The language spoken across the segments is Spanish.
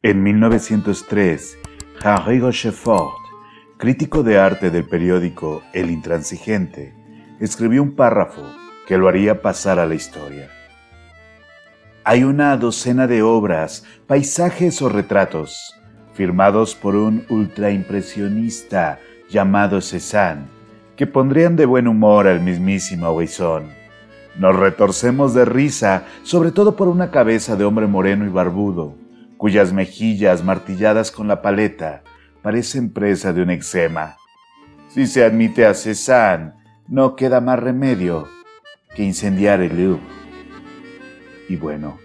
En 1903, Henri Rochefort, crítico de arte del periódico El Intransigente, escribió un párrafo que lo haría pasar a la historia. Hay una docena de obras, paisajes o retratos, firmados por un ultraimpresionista llamado Cézanne, que pondrían de buen humor al mismísimo Guizón. Nos retorcemos de risa, sobre todo por una cabeza de hombre moreno y barbudo, cuyas mejillas martilladas con la paleta parecen presa de un eczema. Si se admite a Cézanne, no queda más remedio que incendiar el Louvre. Y bueno,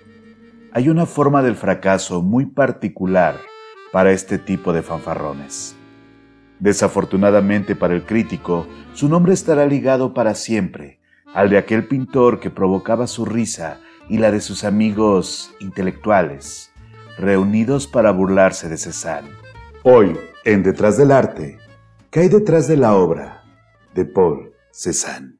hay una forma del fracaso muy particular para este tipo de fanfarrones. Desafortunadamente para el crítico, su nombre estará ligado para siempre al de aquel pintor que provocaba su risa y la de sus amigos intelectuales, reunidos para burlarse de Cézanne. Hoy, en Detrás del Arte, ¿qué hay detrás de la obra de Paul Cézanne?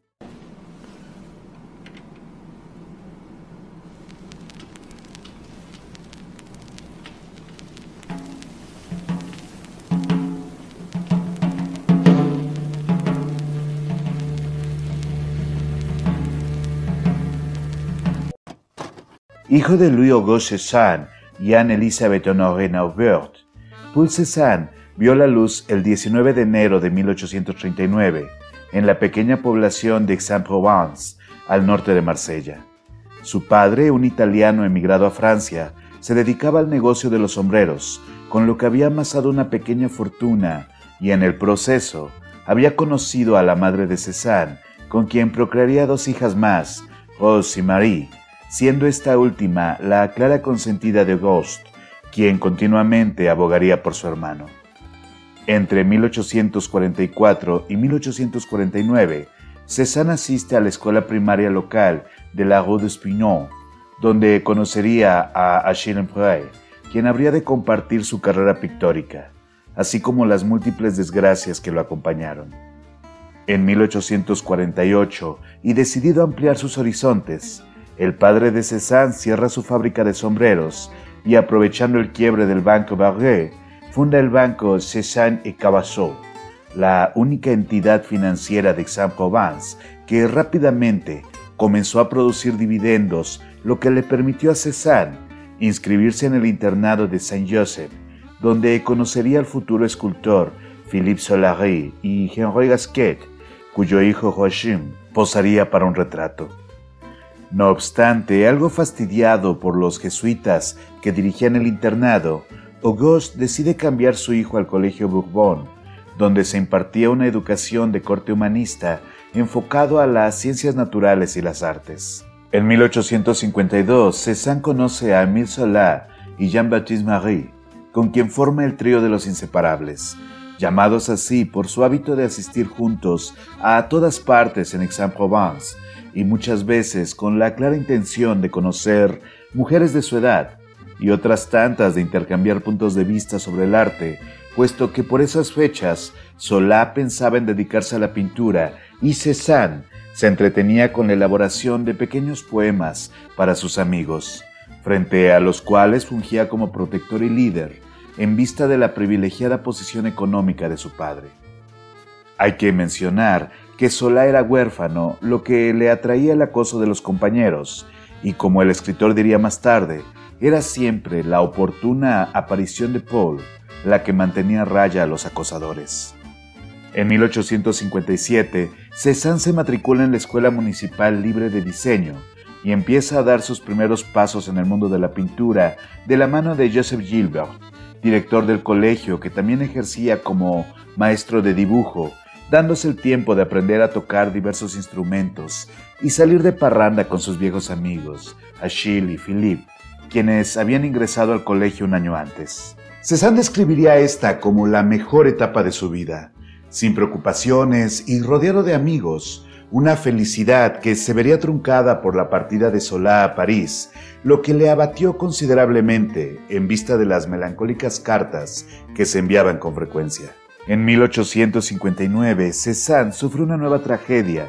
Hijo de Louis-Auguste Cézanne y Anne-Elisabeth Honoré Naubert, Paul Cézanne vio la luz el 19 de enero de 1839 en la pequeña población de Aix-en-Provence, al norte de Marsella. Su padre, un italiano emigrado a Francia, se dedicaba al negocio de los sombreros, con lo que había amasado una pequeña fortuna y en el proceso había conocido a la madre de Cézanne, con quien procrearía dos hijas más, Rose y Marie, siendo esta última la clara consentida de Ghost, quien continuamente abogaría por su hermano. Entre 1844 y 1849, Cézanne asiste a la escuela primaria local de la Rue d'Espignon, donde conocería a Achille Imprey, quien habría de compartir su carrera pictórica, así como las múltiples desgracias que lo acompañaron. En 1848, y decidido a ampliar sus horizontes, el padre de Cézanne cierra su fábrica de sombreros y aprovechando el quiebre del Banco Barré, funda el banco Cézanne et Cabassot, la única entidad financiera de Aix-en-Provence que rápidamente comenzó a producir dividendos, lo que le permitió a Cézanne inscribirse en el internado de Saint-Joseph, donde conocería al futuro escultor Philippe Solary y Henri Gasquet, cuyo hijo Joachim posaría para un retrato. No obstante, algo fastidiado por los jesuitas que dirigían el internado, Auguste decide cambiar su hijo al Colegio Bourbon, donde se impartía una educación de corte humanista enfocado a las ciencias naturales y las artes. En 1852, Cézanne conoce a Émile Zola y Jean-Baptiste Marie, con quien forma el trío de los inseparables, llamados así por su hábito de asistir juntos a todas partes en Aix-en-Provence, y muchas veces con la clara intención de conocer mujeres de su edad y otras tantas de intercambiar puntos de vista sobre el arte, puesto que por esas fechas Solá pensaba en dedicarse a la pintura y Cézanne se entretenía con la elaboración de pequeños poemas para sus amigos, frente a los cuales fungía como protector y líder en vista de la privilegiada posición económica de su padre. Hay que mencionar que Solá era huérfano, lo que le atraía el acoso de los compañeros, y como el escritor diría más tarde, era siempre la oportuna aparición de Paul la que mantenía raya a los acosadores. En 1857, Cézanne se matricula en la Escuela Municipal Libre de Diseño y empieza a dar sus primeros pasos en el mundo de la pintura de la mano de Joseph Gilbert, director del colegio que también ejercía como maestro de dibujo dándose el tiempo de aprender a tocar diversos instrumentos y salir de parranda con sus viejos amigos, Achille y Philippe, quienes habían ingresado al colegio un año antes. Cézanne describiría esta como la mejor etapa de su vida, sin preocupaciones y rodeado de amigos, una felicidad que se vería truncada por la partida de Solá a París, lo que le abatió considerablemente en vista de las melancólicas cartas que se enviaban con frecuencia. En 1859, Cézanne sufre una nueva tragedia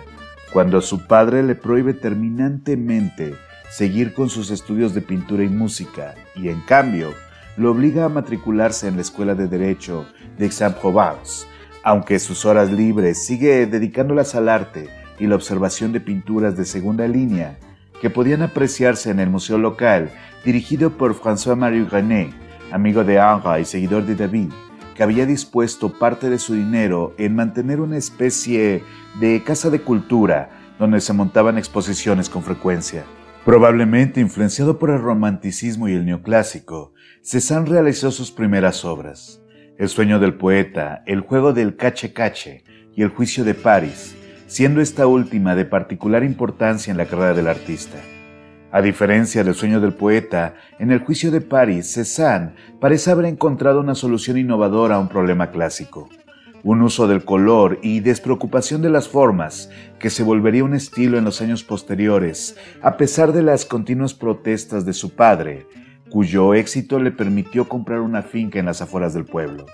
cuando su padre le prohíbe terminantemente seguir con sus estudios de pintura y música y en cambio lo obliga a matricularse en la Escuela de Derecho de Aix-en-Provence, aunque sus horas libres sigue dedicándolas al arte y la observación de pinturas de segunda línea que podían apreciarse en el museo local dirigido por François-Marie René, amigo de Henri y seguidor de David, que había dispuesto parte de su dinero en mantener una especie de casa de cultura donde se montaban exposiciones con frecuencia. Probablemente influenciado por el romanticismo y el neoclásico, Cézanne realizó sus primeras obras. El sueño del poeta, el juego del cache-cache y el juicio de París, siendo esta última de particular importancia en la carrera del artista. A diferencia del sueño del poeta, en el juicio de París, Cézanne parece haber encontrado una solución innovadora a un problema clásico, un uso del color y despreocupación de las formas que se volvería un estilo en los años posteriores, a pesar de las continuas protestas de su padre, cuyo éxito le permitió comprar una finca en las afueras del pueblo.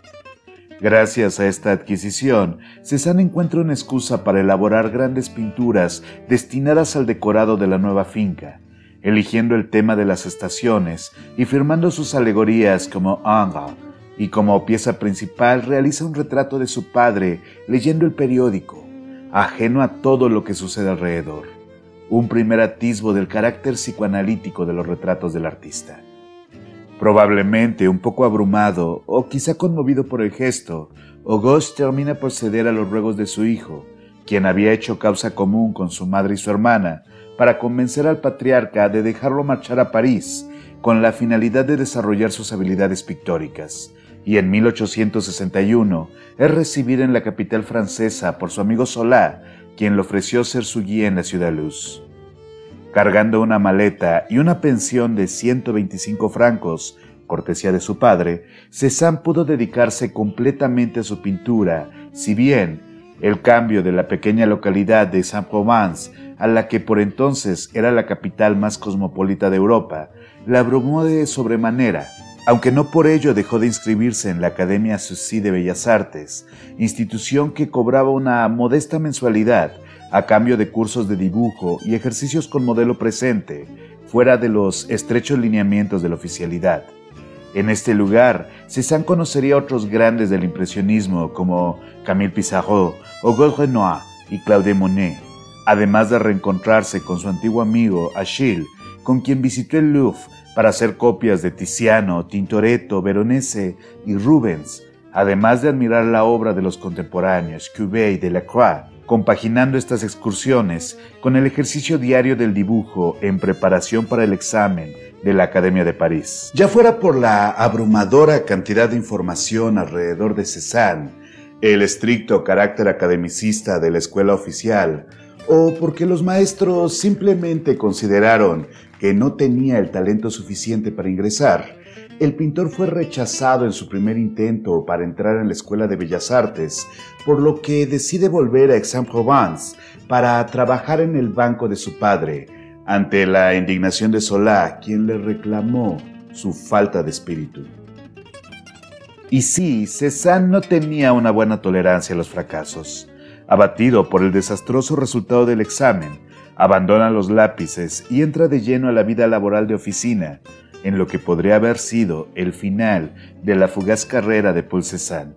Gracias a esta adquisición, Cézanne encuentra una excusa para elaborar grandes pinturas destinadas al decorado de la nueva finca, eligiendo el tema de las estaciones y firmando sus alegorías como Angel, y como pieza principal realiza un retrato de su padre leyendo el periódico, ajeno a todo lo que sucede alrededor, un primer atisbo del carácter psicoanalítico de los retratos del artista. Probablemente un poco abrumado o quizá conmovido por el gesto, Auguste termina por ceder a los ruegos de su hijo, quien había hecho causa común con su madre y su hermana, para convencer al patriarca de dejarlo marchar a París con la finalidad de desarrollar sus habilidades pictóricas, y en 1861 es recibido en la capital francesa por su amigo Solá, quien le ofreció ser su guía en la ciudad luz. Cargando una maleta y una pensión de 125 francos, cortesía de su padre, Cézanne pudo dedicarse completamente a su pintura, si bien el cambio de la pequeña localidad de Saint-Provence a la que por entonces era la capital más cosmopolita de Europa, la abrumó de sobremanera, aunque no por ello dejó de inscribirse en la Academia Sucy de Bellas Artes, institución que cobraba una modesta mensualidad a cambio de cursos de dibujo y ejercicios con modelo presente, fuera de los estrechos lineamientos de la oficialidad. En este lugar, Cézanne conocería a otros grandes del impresionismo como Camille Pissarro, Auguste Renoir y Claude Monet, además de reencontrarse con su antiguo amigo Achille, con quien visitó el Louvre para hacer copias de Tiziano, Tintoretto, Veronese y Rubens, además de admirar la obra de los contemporáneos Courbet y Delacroix, compaginando estas excursiones con el ejercicio diario del dibujo en preparación para el examen de la Academia de París. Ya fuera por la abrumadora cantidad de información alrededor de Cézanne, el estricto carácter academicista de la escuela oficial, o porque los maestros simplemente consideraron que no tenía el talento suficiente para ingresar, el pintor fue rechazado en su primer intento para entrar en la Escuela de Bellas Artes, por lo que decide volver a Aix-en-Provence para trabajar en el banco de su padre, ante la indignación de Solá, quien le reclamó su falta de espíritu. Y sí, Cézanne no tenía una buena tolerancia a los fracasos. Abatido por el desastroso resultado del examen, abandona los lápices y entra de lleno a la vida laboral de oficina, en lo que podría haber sido el final de la fugaz carrera de Paul Cézanne.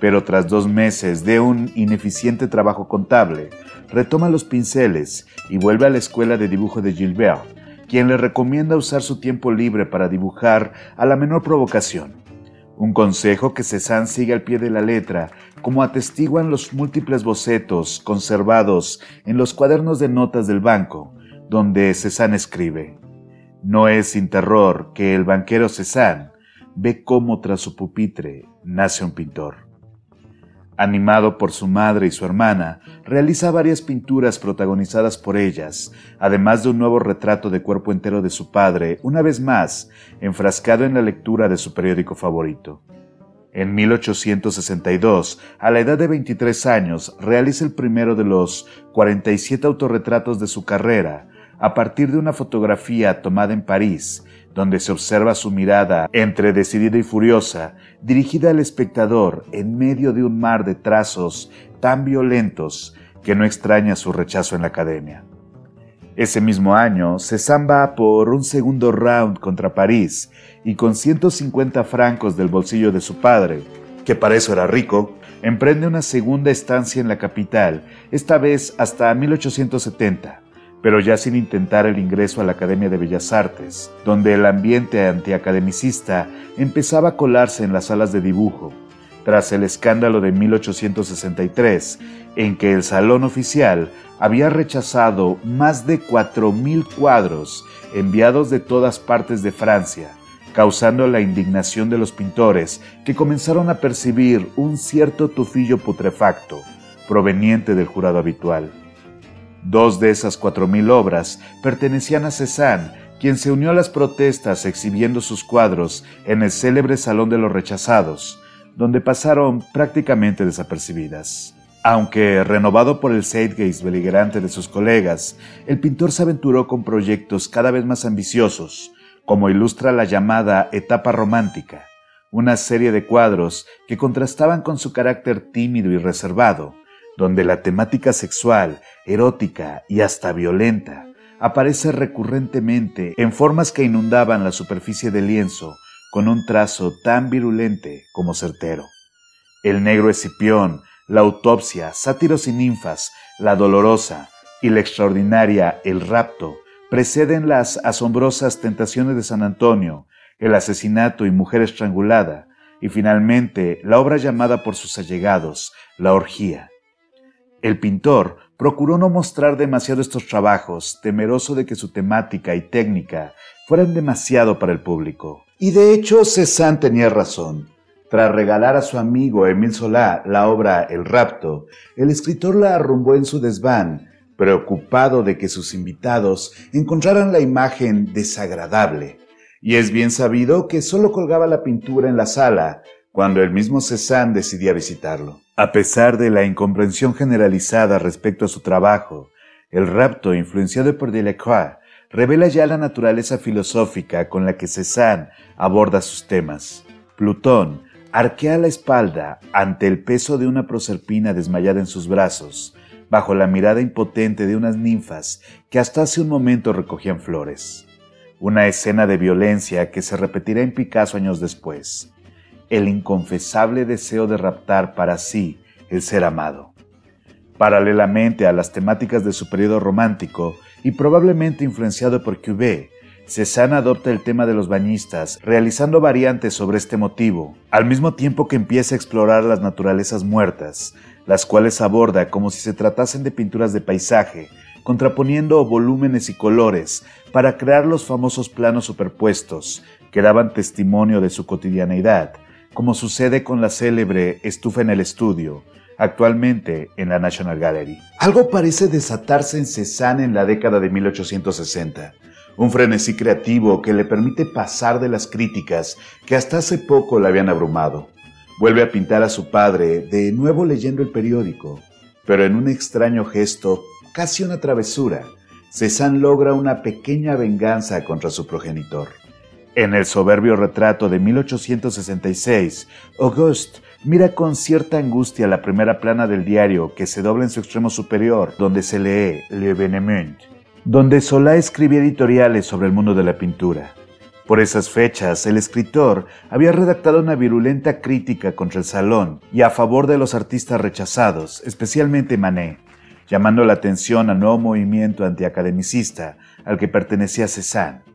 Pero tras dos meses de un ineficiente trabajo contable, retoma los pinceles y vuelve a la escuela de dibujo de Gilbert, quien le recomienda usar su tiempo libre para dibujar a la menor provocación. Un consejo que Cézanne sigue al pie de la letra, como atestiguan los múltiples bocetos conservados en los cuadernos de notas del banco, donde Cézanne escribe: No es sin terror que el banquero Cézanne ve cómo tras su pupitre nace un pintor. Animado por su madre y su hermana, realiza varias pinturas protagonizadas por ellas, además de un nuevo retrato de cuerpo entero de su padre, una vez más, enfrascado en la lectura de su periódico favorito. En 1862, a la edad de 23 años, realiza el primero de los 47 autorretratos de su carrera, a partir de una fotografía tomada en París, donde se observa su mirada entre decidida y furiosa, dirigida al espectador en medio de un mar de trazos tan violentos que no extraña su rechazo en la academia. Ese mismo año, Cézanne va por un segundo round contra París y con 150 francos del bolsillo de su padre, que para eso era rico, emprende una segunda estancia en la capital, esta vez hasta 1870, pero ya sin intentar el ingreso a la Academia de Bellas Artes, donde el ambiente antiacademicista empezaba a colarse en las salas de dibujo, tras el escándalo de 1863, en que el Salón Oficial había rechazado más de 4.000 cuadros enviados de todas partes de Francia, causando la indignación de los pintores que comenzaron a percibir un cierto tufillo putrefacto proveniente del jurado habitual. Dos de esas cuatro mil obras pertenecían a Cézanne, quien se unió a las protestas exhibiendo sus cuadros en el célebre Salón de los Rechazados, donde pasaron prácticamente desapercibidas. Aunque renovado por el zeitgeist beligerante de sus colegas, el pintor se aventuró con proyectos cada vez más ambiciosos, como ilustra la llamada etapa romántica, una serie de cuadros que contrastaban con su carácter tímido y reservado, donde la temática sexual, erótica y hasta violenta aparece recurrentemente en formas que inundaban la superficie del lienzo con un trazo tan virulente como certero. El negro Escipión, la autopsia, sátiros y ninfas, la dolorosa y la extraordinaria El rapto preceden las asombrosas tentaciones de San Antonio, el asesinato y mujer estrangulada, y finalmente la obra llamada por sus allegados, La orgía. El pintor procuró no mostrar demasiado estos trabajos, temeroso de que su temática y técnica fueran demasiado para el público. Y de hecho Cézanne tenía razón. Tras regalar a su amigo Emile Solá la obra El rapto, el escritor la arrumbó en su desván, preocupado de que sus invitados encontraran la imagen desagradable. Y es bien sabido que solo colgaba la pintura en la sala cuando el mismo Cézanne decidía visitarlo. A pesar de la incomprensión generalizada respecto a su trabajo, el rapto, influenciado por Delacroix, revela ya la naturaleza filosófica con la que Cézanne aborda sus temas. Plutón arquea la espalda ante el peso de una proserpina desmayada en sus brazos, bajo la mirada impotente de unas ninfas que hasta hace un momento recogían flores. Una escena de violencia que se repetirá en Picasso años después. El inconfesable deseo de raptar para sí el ser amado. Paralelamente a las temáticas de su periodo romántico y probablemente influenciado por Cuvier, Cézanne adopta el tema de los bañistas, realizando variantes sobre este motivo, al mismo tiempo que empieza a explorar las naturalezas muertas, las cuales aborda como si se tratasen de pinturas de paisaje, contraponiendo volúmenes y colores para crear los famosos planos superpuestos que daban testimonio de su cotidianeidad, como sucede con la célebre Estufa en el Estudio, actualmente en la National Gallery. Algo parece desatarse en Cézanne en la década de 1860, un frenesí creativo que le permite pasar de las críticas que hasta hace poco le habían abrumado. Vuelve a pintar a su padre, de nuevo leyendo el periódico, pero en un extraño gesto, casi una travesura, Cézanne logra una pequeña venganza contra su progenitor. En el soberbio retrato de 1866, Auguste mira con cierta angustia la primera plana del diario que se dobla en su extremo superior, donde se lee Le Venement, donde Solá escribía editoriales sobre el mundo de la pintura. Por esas fechas, el escritor había redactado una virulenta crítica contra el salón y a favor de los artistas rechazados, especialmente Manet, llamando la atención al nuevo movimiento antiacademicista al que pertenecía Cézanne.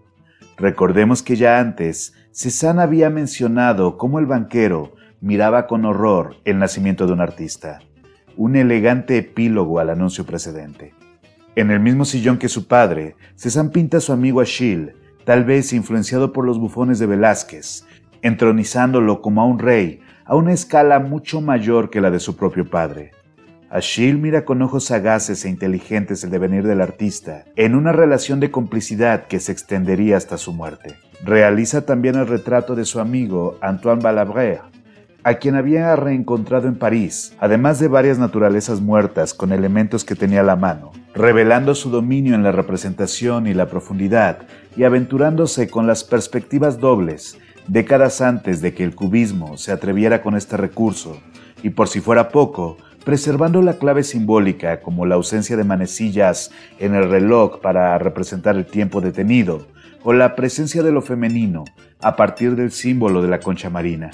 Recordemos que ya antes, Cézanne había mencionado cómo el banquero miraba con horror el nacimiento de un artista, un elegante epílogo al anuncio precedente. En el mismo sillón que su padre, Cézanne pinta a su amigo Achille, tal vez influenciado por los bufones de Velázquez, entronizándolo como a un rey a una escala mucho mayor que la de su propio padre. Achille mira con ojos sagaces e inteligentes el devenir del artista, en una relación de complicidad que se extendería hasta su muerte. Realiza también el retrato de su amigo Antoine Balabrère, a quien había reencontrado en París, además de varias naturalezas muertas con elementos que tenía a la mano, revelando su dominio en la representación y la profundidad, y aventurándose con las perspectivas dobles, décadas antes de que el cubismo se atreviera con este recurso, y por si fuera poco, preservando la clave simbólica como la ausencia de manecillas en el reloj para representar el tiempo detenido, o la presencia de lo femenino a partir del símbolo de la concha marina.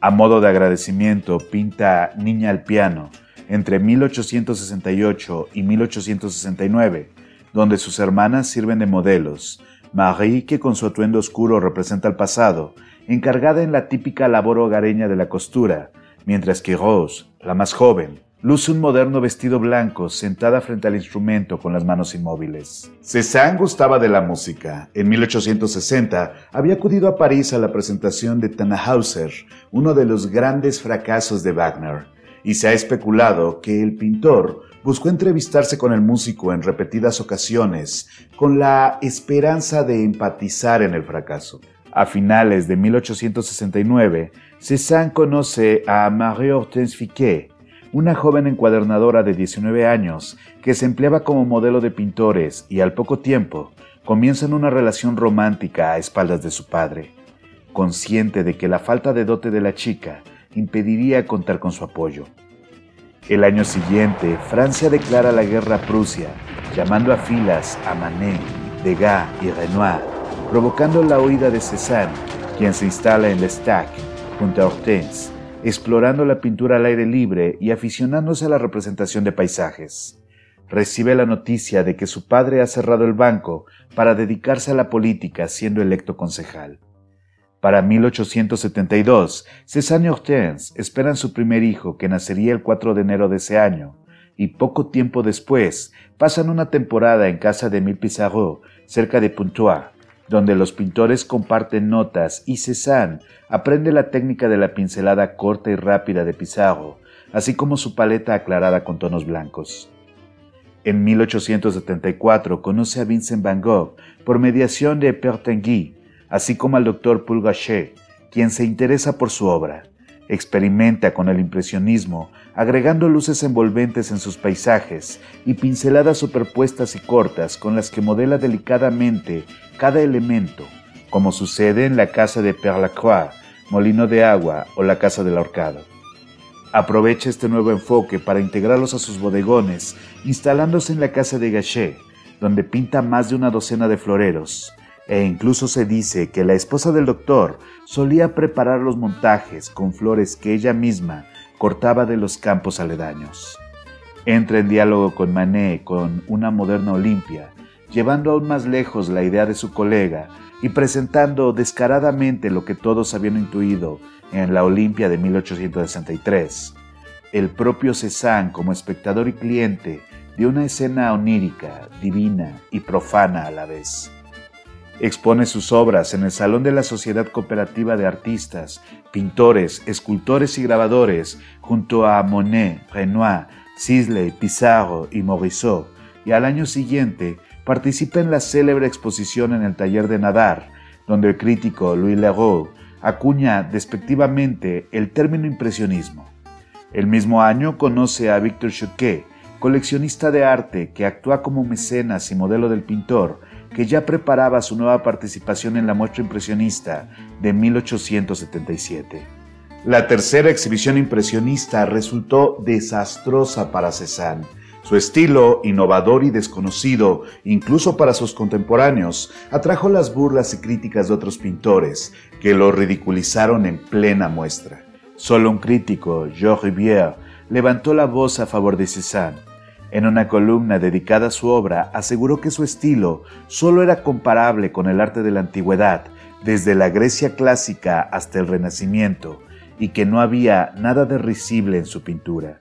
A modo de agradecimiento, pinta Niña al piano entre 1868 y 1869, donde sus hermanas sirven de modelos. Marie, que con su atuendo oscuro representa el pasado, encargada en la típica labor hogareña de la costura, mientras que Rose, la más joven, luce un moderno vestido blanco sentada frente al instrumento con las manos inmóviles. Cézanne gustaba de la música. En 1860 había acudido a París a la presentación de Tannhauser, uno de los grandes fracasos de Wagner, y se ha especulado que el pintor buscó entrevistarse con el músico en repetidas ocasiones con la esperanza de empatizar en el fracaso. A finales de 1869, Cézanne conoce a Marie-Hortense Fiquet, una joven encuadernadora de 19 años que se empleaba como modelo de pintores y al poco tiempo comienzan una relación romántica a espaldas de su padre, consciente de que la falta de dote de la chica impediría contar con su apoyo. El año siguiente, Francia declara la guerra a Prusia, llamando a filas a Manet, Degas y Renoir, provocando la huida de Cézanne, quien se instala en Lestac, junto a Hortense, explorando la pintura al aire libre y aficionándose a la representación de paisajes. Recibe la noticia de que su padre ha cerrado el banco para dedicarse a la política siendo electo concejal. Para 1872, Cézanne y Hortense esperan su primer hijo que nacería el 4 de enero de ese año, y poco tiempo después pasan una temporada en casa de Emile Pissarro, cerca de Pontoise, donde los pintores comparten notas y Cézanne aprende la técnica de la pincelada corta y rápida de Pizarro, así como su paleta aclarada con tonos blancos. En 1874 conoce a Vincent Van Gogh por mediación de Pertingui, así como al doctor Paul Gachet, quien se interesa por su obra. Experimenta con el impresionismo, agregando luces envolventes en sus paisajes y pinceladas superpuestas y cortas con las que modela delicadamente cada elemento, como sucede en la casa de Père Lacroix, Molino de Agua o la Casa del Ahorcado. Aprovecha este nuevo enfoque para integrarlos a sus bodegones, instalándose en la casa de Gachet, donde pinta más de una docena de floreros, e incluso se dice que la esposa del doctor solía preparar los montajes con flores que ella misma cortaba de los campos aledaños. Entra en diálogo con Manet con una moderna Olimpia, llevando aún más lejos la idea de su colega y presentando descaradamente lo que todos habían intuido en la Olimpia de 1863. El propio Cézanne como espectador y cliente de una escena onírica, divina y profana a la vez. Expone sus obras en el Salón de la Sociedad Cooperativa de Artistas, Pintores, Escultores y Grabadores, junto a Monet, Renoir, Sisley, Pissarro y Morisot, y al año siguiente participa en la célebre exposición en el taller de Nadar, donde el crítico Louis Leroux acuña despectivamente el término impresionismo. El mismo año conoce a Victor Choquet, coleccionista de arte que actúa como mecenas y modelo del pintor, que ya preparaba su nueva participación en la muestra impresionista de 1877. La tercera exhibición impresionista resultó desastrosa para Cézanne. Su estilo, innovador y desconocido, incluso para sus contemporáneos, atrajo las burlas y críticas de otros pintores, que lo ridiculizaron en plena muestra. Solo un crítico, Georges Rivière, levantó la voz a favor de Cézanne en una columna dedicada a su obra, aseguró que su estilo solo era comparable con el arte de la antigüedad, desde la Grecia clásica hasta el Renacimiento, y que no había nada de risible en su pintura.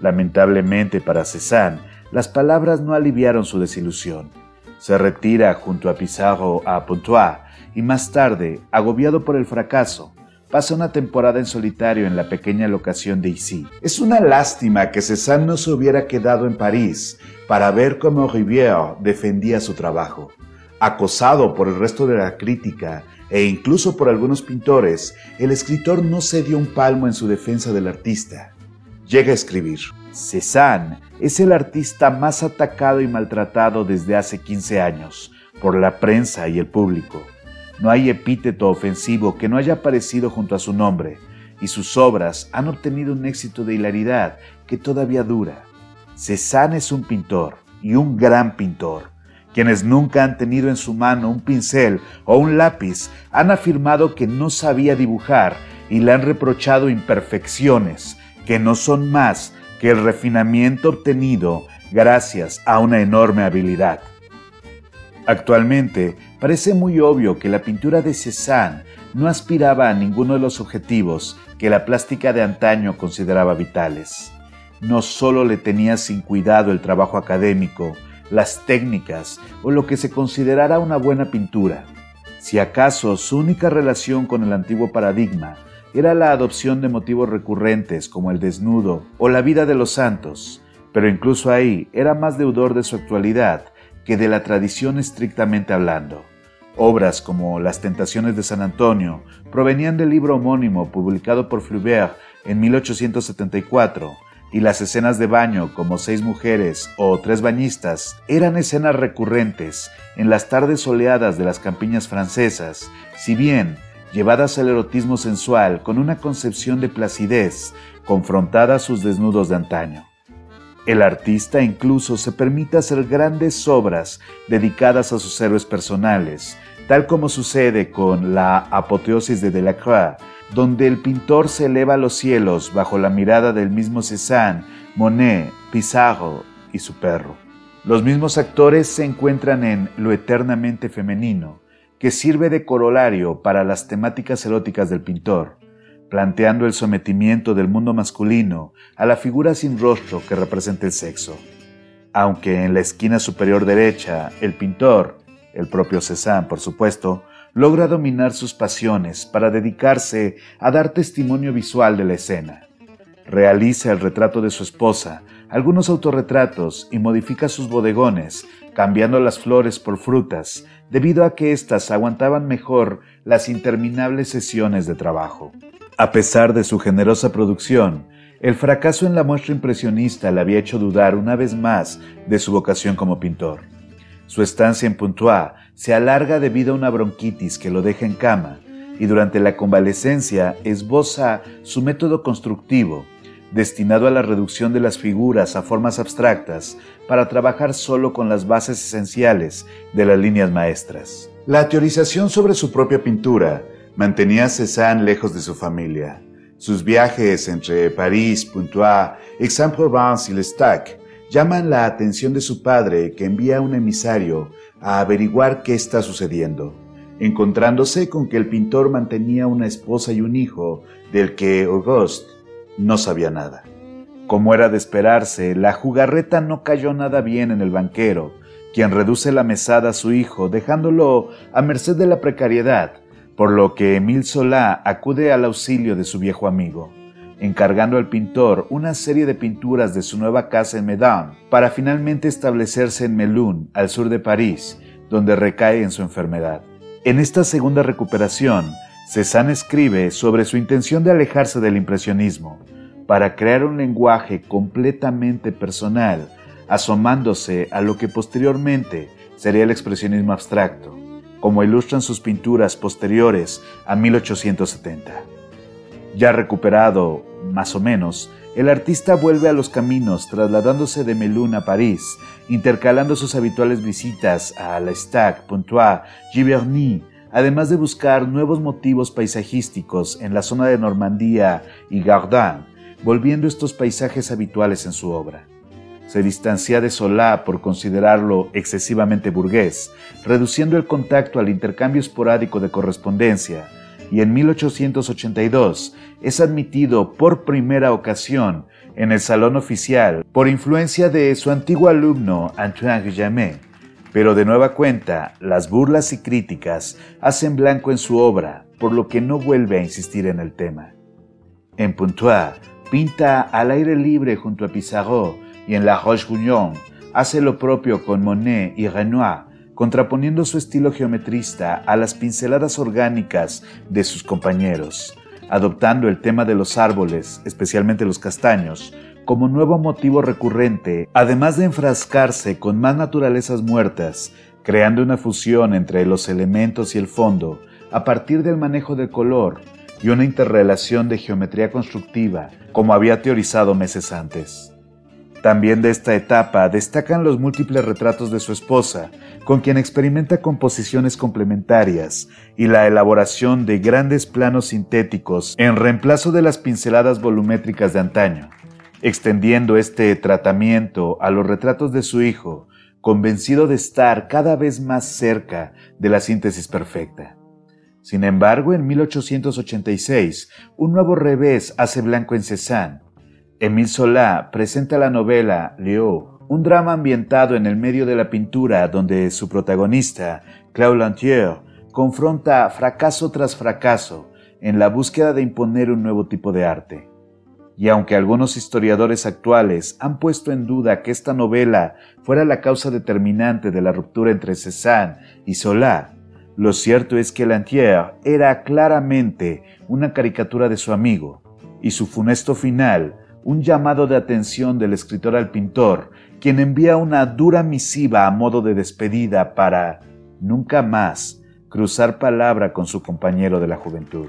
Lamentablemente para Cézanne, las palabras no aliviaron su desilusión. Se retira junto a Pizarro a Pontoise y más tarde, agobiado por el fracaso, pasa una temporada en solitario en la pequeña locación de Issy. Es una lástima que Cézanne no se hubiera quedado en París para ver cómo Rivière defendía su trabajo. Acosado por el resto de la crítica e incluso por algunos pintores, el escritor no se dio un palmo en su defensa del artista. Llega a escribir, Cézanne es el artista más atacado y maltratado desde hace 15 años por la prensa y el público. No hay epíteto ofensivo que no haya aparecido junto a su nombre, y sus obras han obtenido un éxito de hilaridad que todavía dura. Cézanne es un pintor y un gran pintor. Quienes nunca han tenido en su mano un pincel o un lápiz han afirmado que no sabía dibujar y le han reprochado imperfecciones que no son más que el refinamiento obtenido gracias a una enorme habilidad. Actualmente parece muy obvio que la pintura de Cézanne no aspiraba a ninguno de los objetivos que la plástica de antaño consideraba vitales. No solo le tenía sin cuidado el trabajo académico, las técnicas o lo que se considerara una buena pintura. Si acaso su única relación con el antiguo paradigma era la adopción de motivos recurrentes como el desnudo o la vida de los santos, pero incluso ahí era más deudor de su actualidad que de la tradición estrictamente hablando. Obras como Las Tentaciones de San Antonio provenían del libro homónimo publicado por Flaubert en 1874, y las escenas de baño como Seis mujeres o Tres bañistas eran escenas recurrentes en las tardes soleadas de las campiñas francesas, si bien llevadas al erotismo sensual con una concepción de placidez confrontada a sus desnudos de antaño. El artista incluso se permite hacer grandes obras dedicadas a sus héroes personales, tal como sucede con la apoteosis de Delacroix, donde el pintor se eleva a los cielos bajo la mirada del mismo Cézanne, Monet, Pissarro y su perro. Los mismos actores se encuentran en Lo eternamente femenino, que sirve de corolario para las temáticas eróticas del pintor, planteando el sometimiento del mundo masculino a la figura sin rostro que representa el sexo. Aunque en la esquina superior derecha el pintor, el propio Cézanne por supuesto, logra dominar sus pasiones para dedicarse a dar testimonio visual de la escena. Realiza el retrato de su esposa, algunos autorretratos y modifica sus bodegones, cambiando las flores por frutas, debido a que éstas aguantaban mejor las interminables sesiones de trabajo. A pesar de su generosa producción, el fracaso en la muestra impresionista le había hecho dudar una vez más de su vocación como pintor. Su estancia en Pontois se alarga debido a una bronquitis que lo deja en cama y durante la convalecencia esboza su método constructivo, destinado a la reducción de las figuras a formas abstractas para trabajar solo con las bases esenciales de las líneas maestras. La teorización sobre su propia pintura mantenía Cézanne lejos de su familia. Sus viajes entre París, Pontois, Aix-en-Provence y Lestac llaman la atención de su padre que envía un emisario a averiguar qué está sucediendo, encontrándose con que el pintor mantenía una esposa y un hijo del que Auguste no sabía nada. Como era de esperarse, la jugarreta no cayó nada bien en el banquero, quien reduce la mesada a su hijo, dejándolo a merced de la precariedad, por lo que Emile Solá acude al auxilio de su viejo amigo, encargando al pintor una serie de pinturas de su nueva casa en Medan, para finalmente establecerse en Melun, al sur de París, donde recae en su enfermedad. En esta segunda recuperación, Cézanne escribe sobre su intención de alejarse del impresionismo para crear un lenguaje completamente personal, asomándose a lo que posteriormente sería el expresionismo abstracto, como ilustran sus pinturas posteriores a 1870. Ya recuperado, más o menos, el artista vuelve a los caminos trasladándose de Melun a París, intercalando sus habituales visitas a La Stac, Pontois, Giverny, además de buscar nuevos motivos paisajísticos en la zona de Normandía y Gardin, volviendo estos paisajes habituales en su obra. Se distancia de Solá por considerarlo excesivamente burgués, reduciendo el contacto al intercambio esporádico de correspondencia, y en 1882 es admitido por primera ocasión en el salón oficial por influencia de su antiguo alumno Antoine Guillaumet, pero de nueva cuenta, las burlas y críticas hacen blanco en su obra, por lo que no vuelve a insistir en el tema. En Pontois, pinta al aire libre junto a Pissarro y en La Roche-Guyon hace lo propio con Monet y Renoir, contraponiendo su estilo geometrista a las pinceladas orgánicas de sus compañeros, adoptando el tema de los árboles, especialmente los castaños, como nuevo motivo recurrente, además de enfrascarse con más naturalezas muertas, creando una fusión entre los elementos y el fondo, a partir del manejo del color, y una interrelación de geometría constructiva, como había teorizado meses antes. También de esta etapa destacan los múltiples retratos de su esposa, con quien experimenta composiciones complementarias y la elaboración de grandes planos sintéticos en reemplazo de las pinceladas volumétricas de antaño, extendiendo este tratamiento a los retratos de su hijo, convencido de estar cada vez más cerca de la síntesis perfecta. Sin embargo, en 1886, un nuevo revés hace blanco en Cézanne, Émile Zola presenta la novela Léo, un drama ambientado en el medio de la pintura donde su protagonista, Claude Lantier, confronta fracaso tras fracaso en la búsqueda de imponer un nuevo tipo de arte. Y aunque algunos historiadores actuales han puesto en duda que esta novela fuera la causa determinante de la ruptura entre Cézanne y Zola, lo cierto es que Lantier era claramente una caricatura de su amigo, y su funesto final un llamado de atención del escritor al pintor, quien envía una dura misiva a modo de despedida para, nunca más, cruzar palabra con su compañero de la juventud.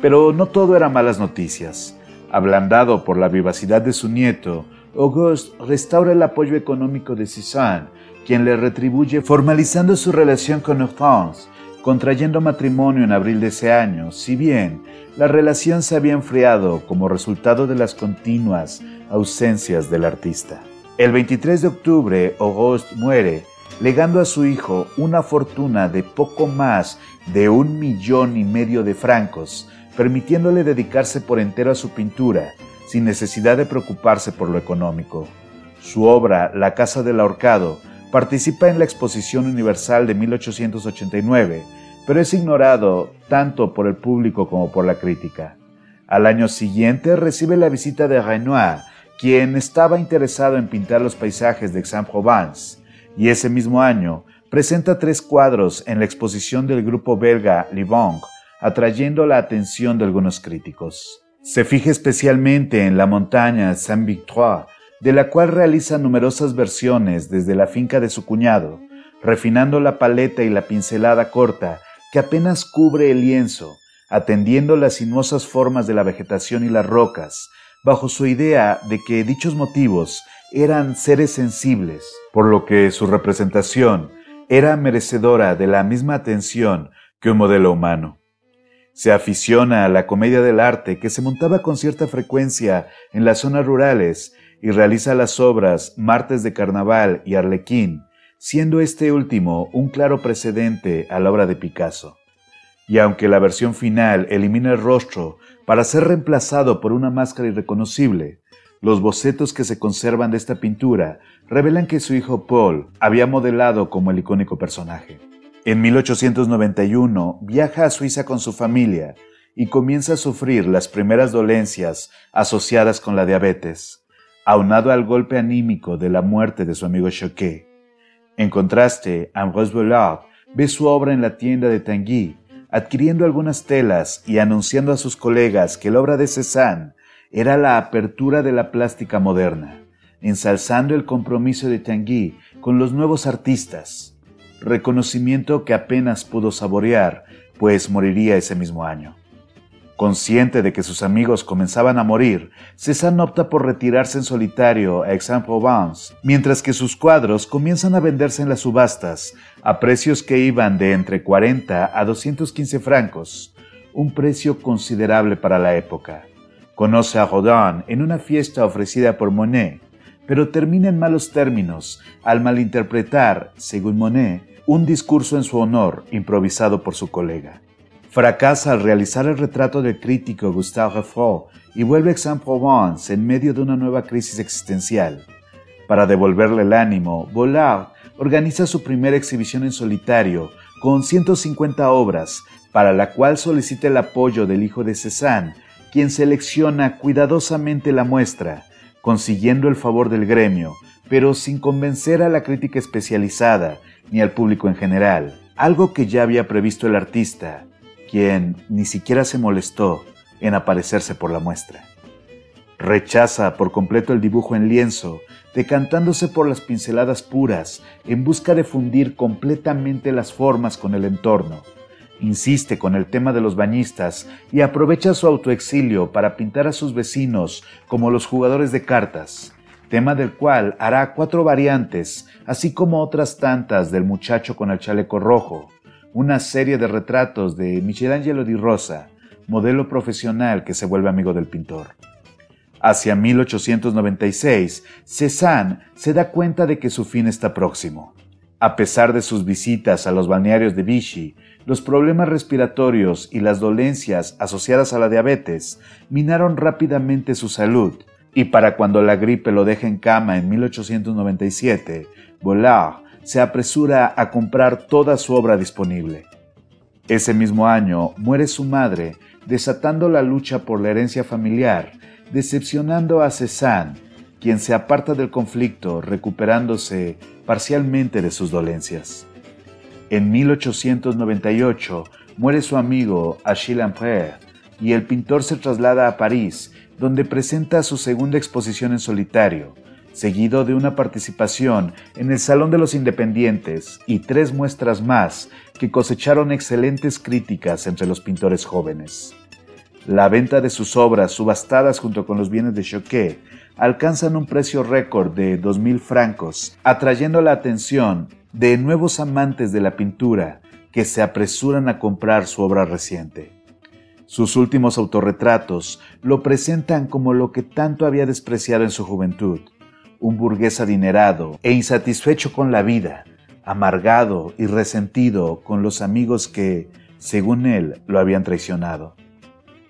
Pero no todo era malas noticias. Ablandado por la vivacidad de su nieto, Auguste restaura el apoyo económico de Cézanne, quien le retribuye formalizando su relación con Hortense, contrayendo matrimonio en abril de ese año, si bien la relación se había enfriado como resultado de las continuas ausencias del artista. El 23 de octubre, Auguste muere, legando a su hijo una fortuna de poco más de un millón y medio de francos, permitiéndole dedicarse por entero a su pintura, sin necesidad de preocuparse por lo económico. Su obra, La Casa del Ahorcado, participa en la Exposición Universal de 1889, pero es ignorado tanto por el público como por la crítica. Al año siguiente recibe la visita de Renoir, quien estaba interesado en pintar los paisajes de Aix-en-Provence, y ese mismo año presenta tres cuadros en la exposición del grupo belga Livong, atrayendo la atención de algunos críticos. Se fija especialmente en la montaña Saint-Victoire, de la cual realiza numerosas versiones desde la finca de su cuñado, refinando la paleta y la pincelada corta que apenas cubre el lienzo, atendiendo las sinuosas formas de la vegetación y las rocas, bajo su idea de que dichos motivos eran seres sensibles, por lo que su representación era merecedora de la misma atención que un modelo humano. Se aficiona a la comedia del arte que se montaba con cierta frecuencia en las zonas rurales y realiza las obras Martes de Carnaval y Arlequín, siendo este último un claro precedente a la obra de Picasso. Y aunque la versión final elimina el rostro para ser reemplazado por una máscara irreconocible, los bocetos que se conservan de esta pintura revelan que su hijo Paul había modelado como el icónico personaje. En 1891 viaja a Suiza con su familia y comienza a sufrir las primeras dolencias asociadas con la diabetes, aunado al golpe anímico de la muerte de su amigo Choquet. En contraste, Ambrose Vollard ve su obra en la tienda de Tanguy, adquiriendo algunas telas y anunciando a sus colegas que la obra de Cézanne era la apertura de la plástica moderna, ensalzando el compromiso de Tanguy con los nuevos artistas, reconocimiento que apenas pudo saborear, pues moriría ese mismo año. Consciente de que sus amigos comenzaban a morir, Cézanne opta por retirarse en solitario a Aix-en-Provence, mientras que sus cuadros comienzan a venderse en las subastas a precios que iban de entre 40 a 215 francos, un precio considerable para la época. Conoce a Rodin en una fiesta ofrecida por Monet, pero termina en malos términos al malinterpretar, según Monet, un discurso en su honor improvisado por su colega. Fracasa al realizar el retrato del crítico Gustave Refraud y vuelve a Aix-en-Provence en medio de una nueva crisis existencial. Para devolverle el ánimo, Bollard organiza su primera exhibición en solitario con 150 obras, para la cual solicita el apoyo del hijo de Cézanne, quien selecciona cuidadosamente la muestra, consiguiendo el favor del gremio, pero sin convencer a la crítica especializada ni al público en general, algo que ya había previsto el artista, quien ni siquiera se molestó en aparecerse por la muestra. Rechaza por completo el dibujo en lienzo, decantándose por las pinceladas puras en busca de fundir completamente las formas con el entorno, insiste con el tema de los bañistas y aprovecha su autoexilio para pintar a sus vecinos como los jugadores de cartas, tema del cual hará cuatro variantes, así como otras tantas del muchacho con el chaleco rojo, una serie de retratos de Michelangelo di Rosa, modelo profesional que se vuelve amigo del pintor. Hacia 1896, Cézanne se da cuenta de que su fin está próximo. A pesar de sus visitas a los balnearios de Vichy, los problemas respiratorios y las dolencias asociadas a la diabetes minaron rápidamente su salud, y para cuando la gripe lo deja en cama en 1897, Bollard se apresura a comprar toda su obra disponible. Ese mismo año muere su madre, desatando la lucha por la herencia familiar, decepcionando a Cézanne, quien se aparta del conflicto recuperándose parcialmente de sus dolencias. En 1898 muere su amigo Achille Lamprère y el pintor se traslada a París, donde presenta su segunda exposición en solitario, seguido de una participación en el Salón de los Independientes y tres muestras más que cosecharon excelentes críticas entre los pintores jóvenes. La venta de sus obras, subastadas junto con los bienes de Choquet, alcanzan un precio récord de 2.000 francos, atrayendo la atención de nuevos amantes de la pintura que se apresuran a comprar su obra reciente. Sus últimos autorretratos lo presentan como lo que tanto había despreciado en su juventud, un burgués adinerado e insatisfecho con la vida, amargado y resentido con los amigos que, según él, lo habían traicionado.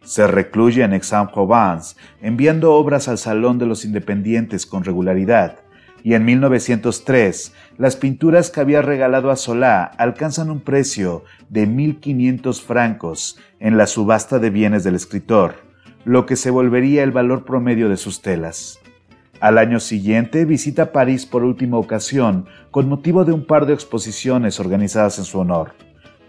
Se recluye en Aix-en-Provence, enviando obras al Salón de los Independientes con regularidad, y en 1903 las pinturas que había regalado a Solá alcanzan un precio de 1.500 francos en la subasta de bienes del escritor, lo que se volvería el valor promedio de sus telas. Al año siguiente visita París por última ocasión con motivo de un par de exposiciones organizadas en su honor.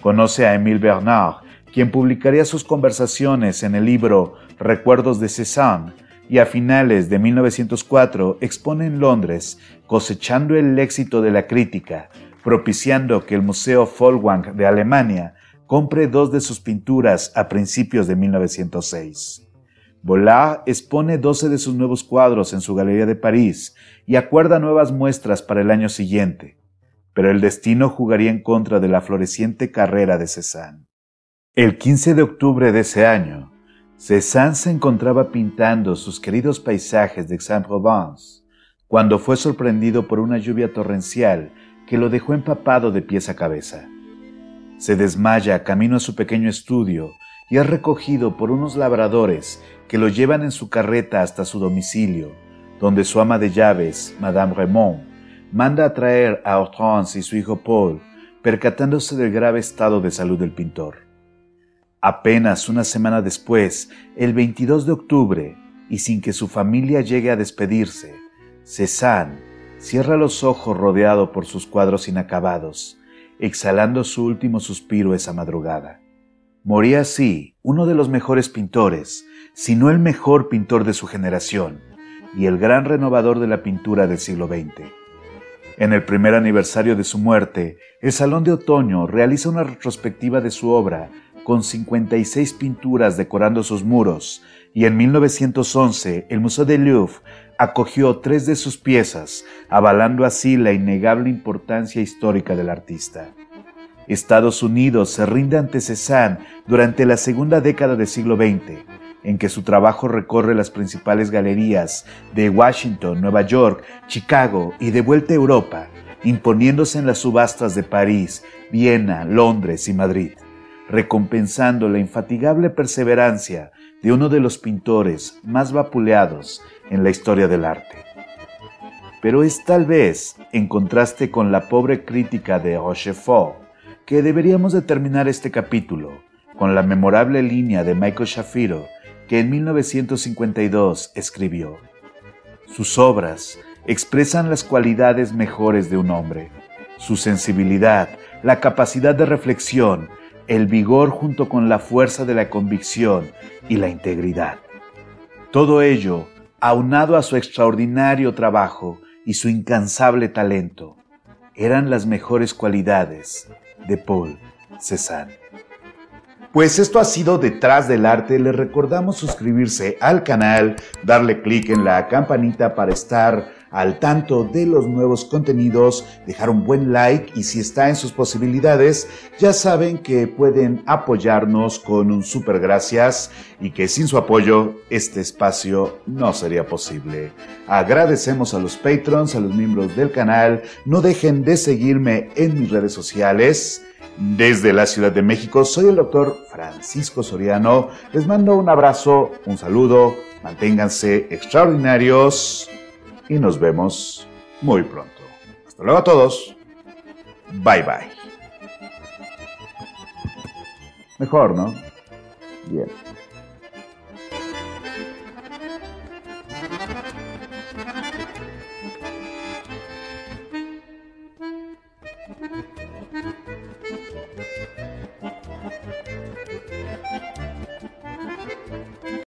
Conoce a Émile Bernard, quien publicaría sus conversaciones en el libro Recuerdos de Cézanne, y a finales de 1904 expone en Londres, cosechando el éxito de la crítica, propiciando que el Museo Vollwang de Alemania compre dos de sus pinturas a principios de 1906. Bollard expone 12 de sus nuevos cuadros en su Galería de París y acuerda nuevas muestras para el año siguiente, pero el destino jugaría en contra de la floreciente carrera de Cézanne. El 15 de octubre de ese año, Cézanne se encontraba pintando sus queridos paisajes de Aix-en-Provence cuando fue sorprendido por una lluvia torrencial que lo dejó empapado de pies a cabeza. Se desmaya camino a su pequeño estudio y es recogido por unos labradores que lo llevan en su carreta hasta su domicilio, donde su ama de llaves, Madame Raymond, manda a traer a Hortense y su hijo Paul, percatándose del grave estado de salud del pintor. Apenas una semana después, el 22 de octubre, y sin que su familia llegue a despedirse, Cézanne cierra los ojos rodeado por sus cuadros inacabados, exhalando su último suspiro esa madrugada. Moría así uno de los mejores pintores, si no el mejor pintor de su generación, y el gran renovador de la pintura del siglo XX. En el primer aniversario de su muerte, el Salón de Otoño realiza una retrospectiva de su obra con 56 pinturas decorando sus muros, y en 1911 el Museo de Louvre acogió tres de sus piezas, avalando así la innegable importancia histórica del artista. Estados Unidos se rinde ante Cézanne durante la segunda década del siglo XX, en que su trabajo recorre las principales galerías de Washington, Nueva York, Chicago y de vuelta a Europa, imponiéndose en las subastas de París, Viena, Londres y Madrid, recompensando la infatigable perseverancia de uno de los pintores más vapuleados en la historia del arte. Pero es tal vez, en contraste con la pobre crítica de Rochefort, que deberíamos determinar este capítulo con la memorable línea de Michael Shafiro que en 1952 escribió. Sus obras expresan las cualidades mejores de un hombre, su sensibilidad, la capacidad de reflexión, el vigor junto con la fuerza de la convicción y la integridad. Todo ello aunado a su extraordinario trabajo y su incansable talento, eran las mejores cualidades de Paul Cézanne. Pues esto ha sido Detrás del Arte. Les recordamos suscribirse al canal, darle clic en la campanita para estar al tanto de los nuevos contenidos, dejar un buen like y si está en sus posibilidades, ya saben que pueden apoyarnos con un super gracias y que sin su apoyo este espacio no sería posible. Agradecemos a los patrons, a los miembros del canal, no dejen de seguirme en mis redes sociales. Desde la Ciudad de México, soy el doctor Francisco Soriano. Les mando un abrazo, un saludo, manténganse extraordinarios y nos vemos muy pronto. Hasta luego a todos. Bye bye. Mejor, ¿no? Bien.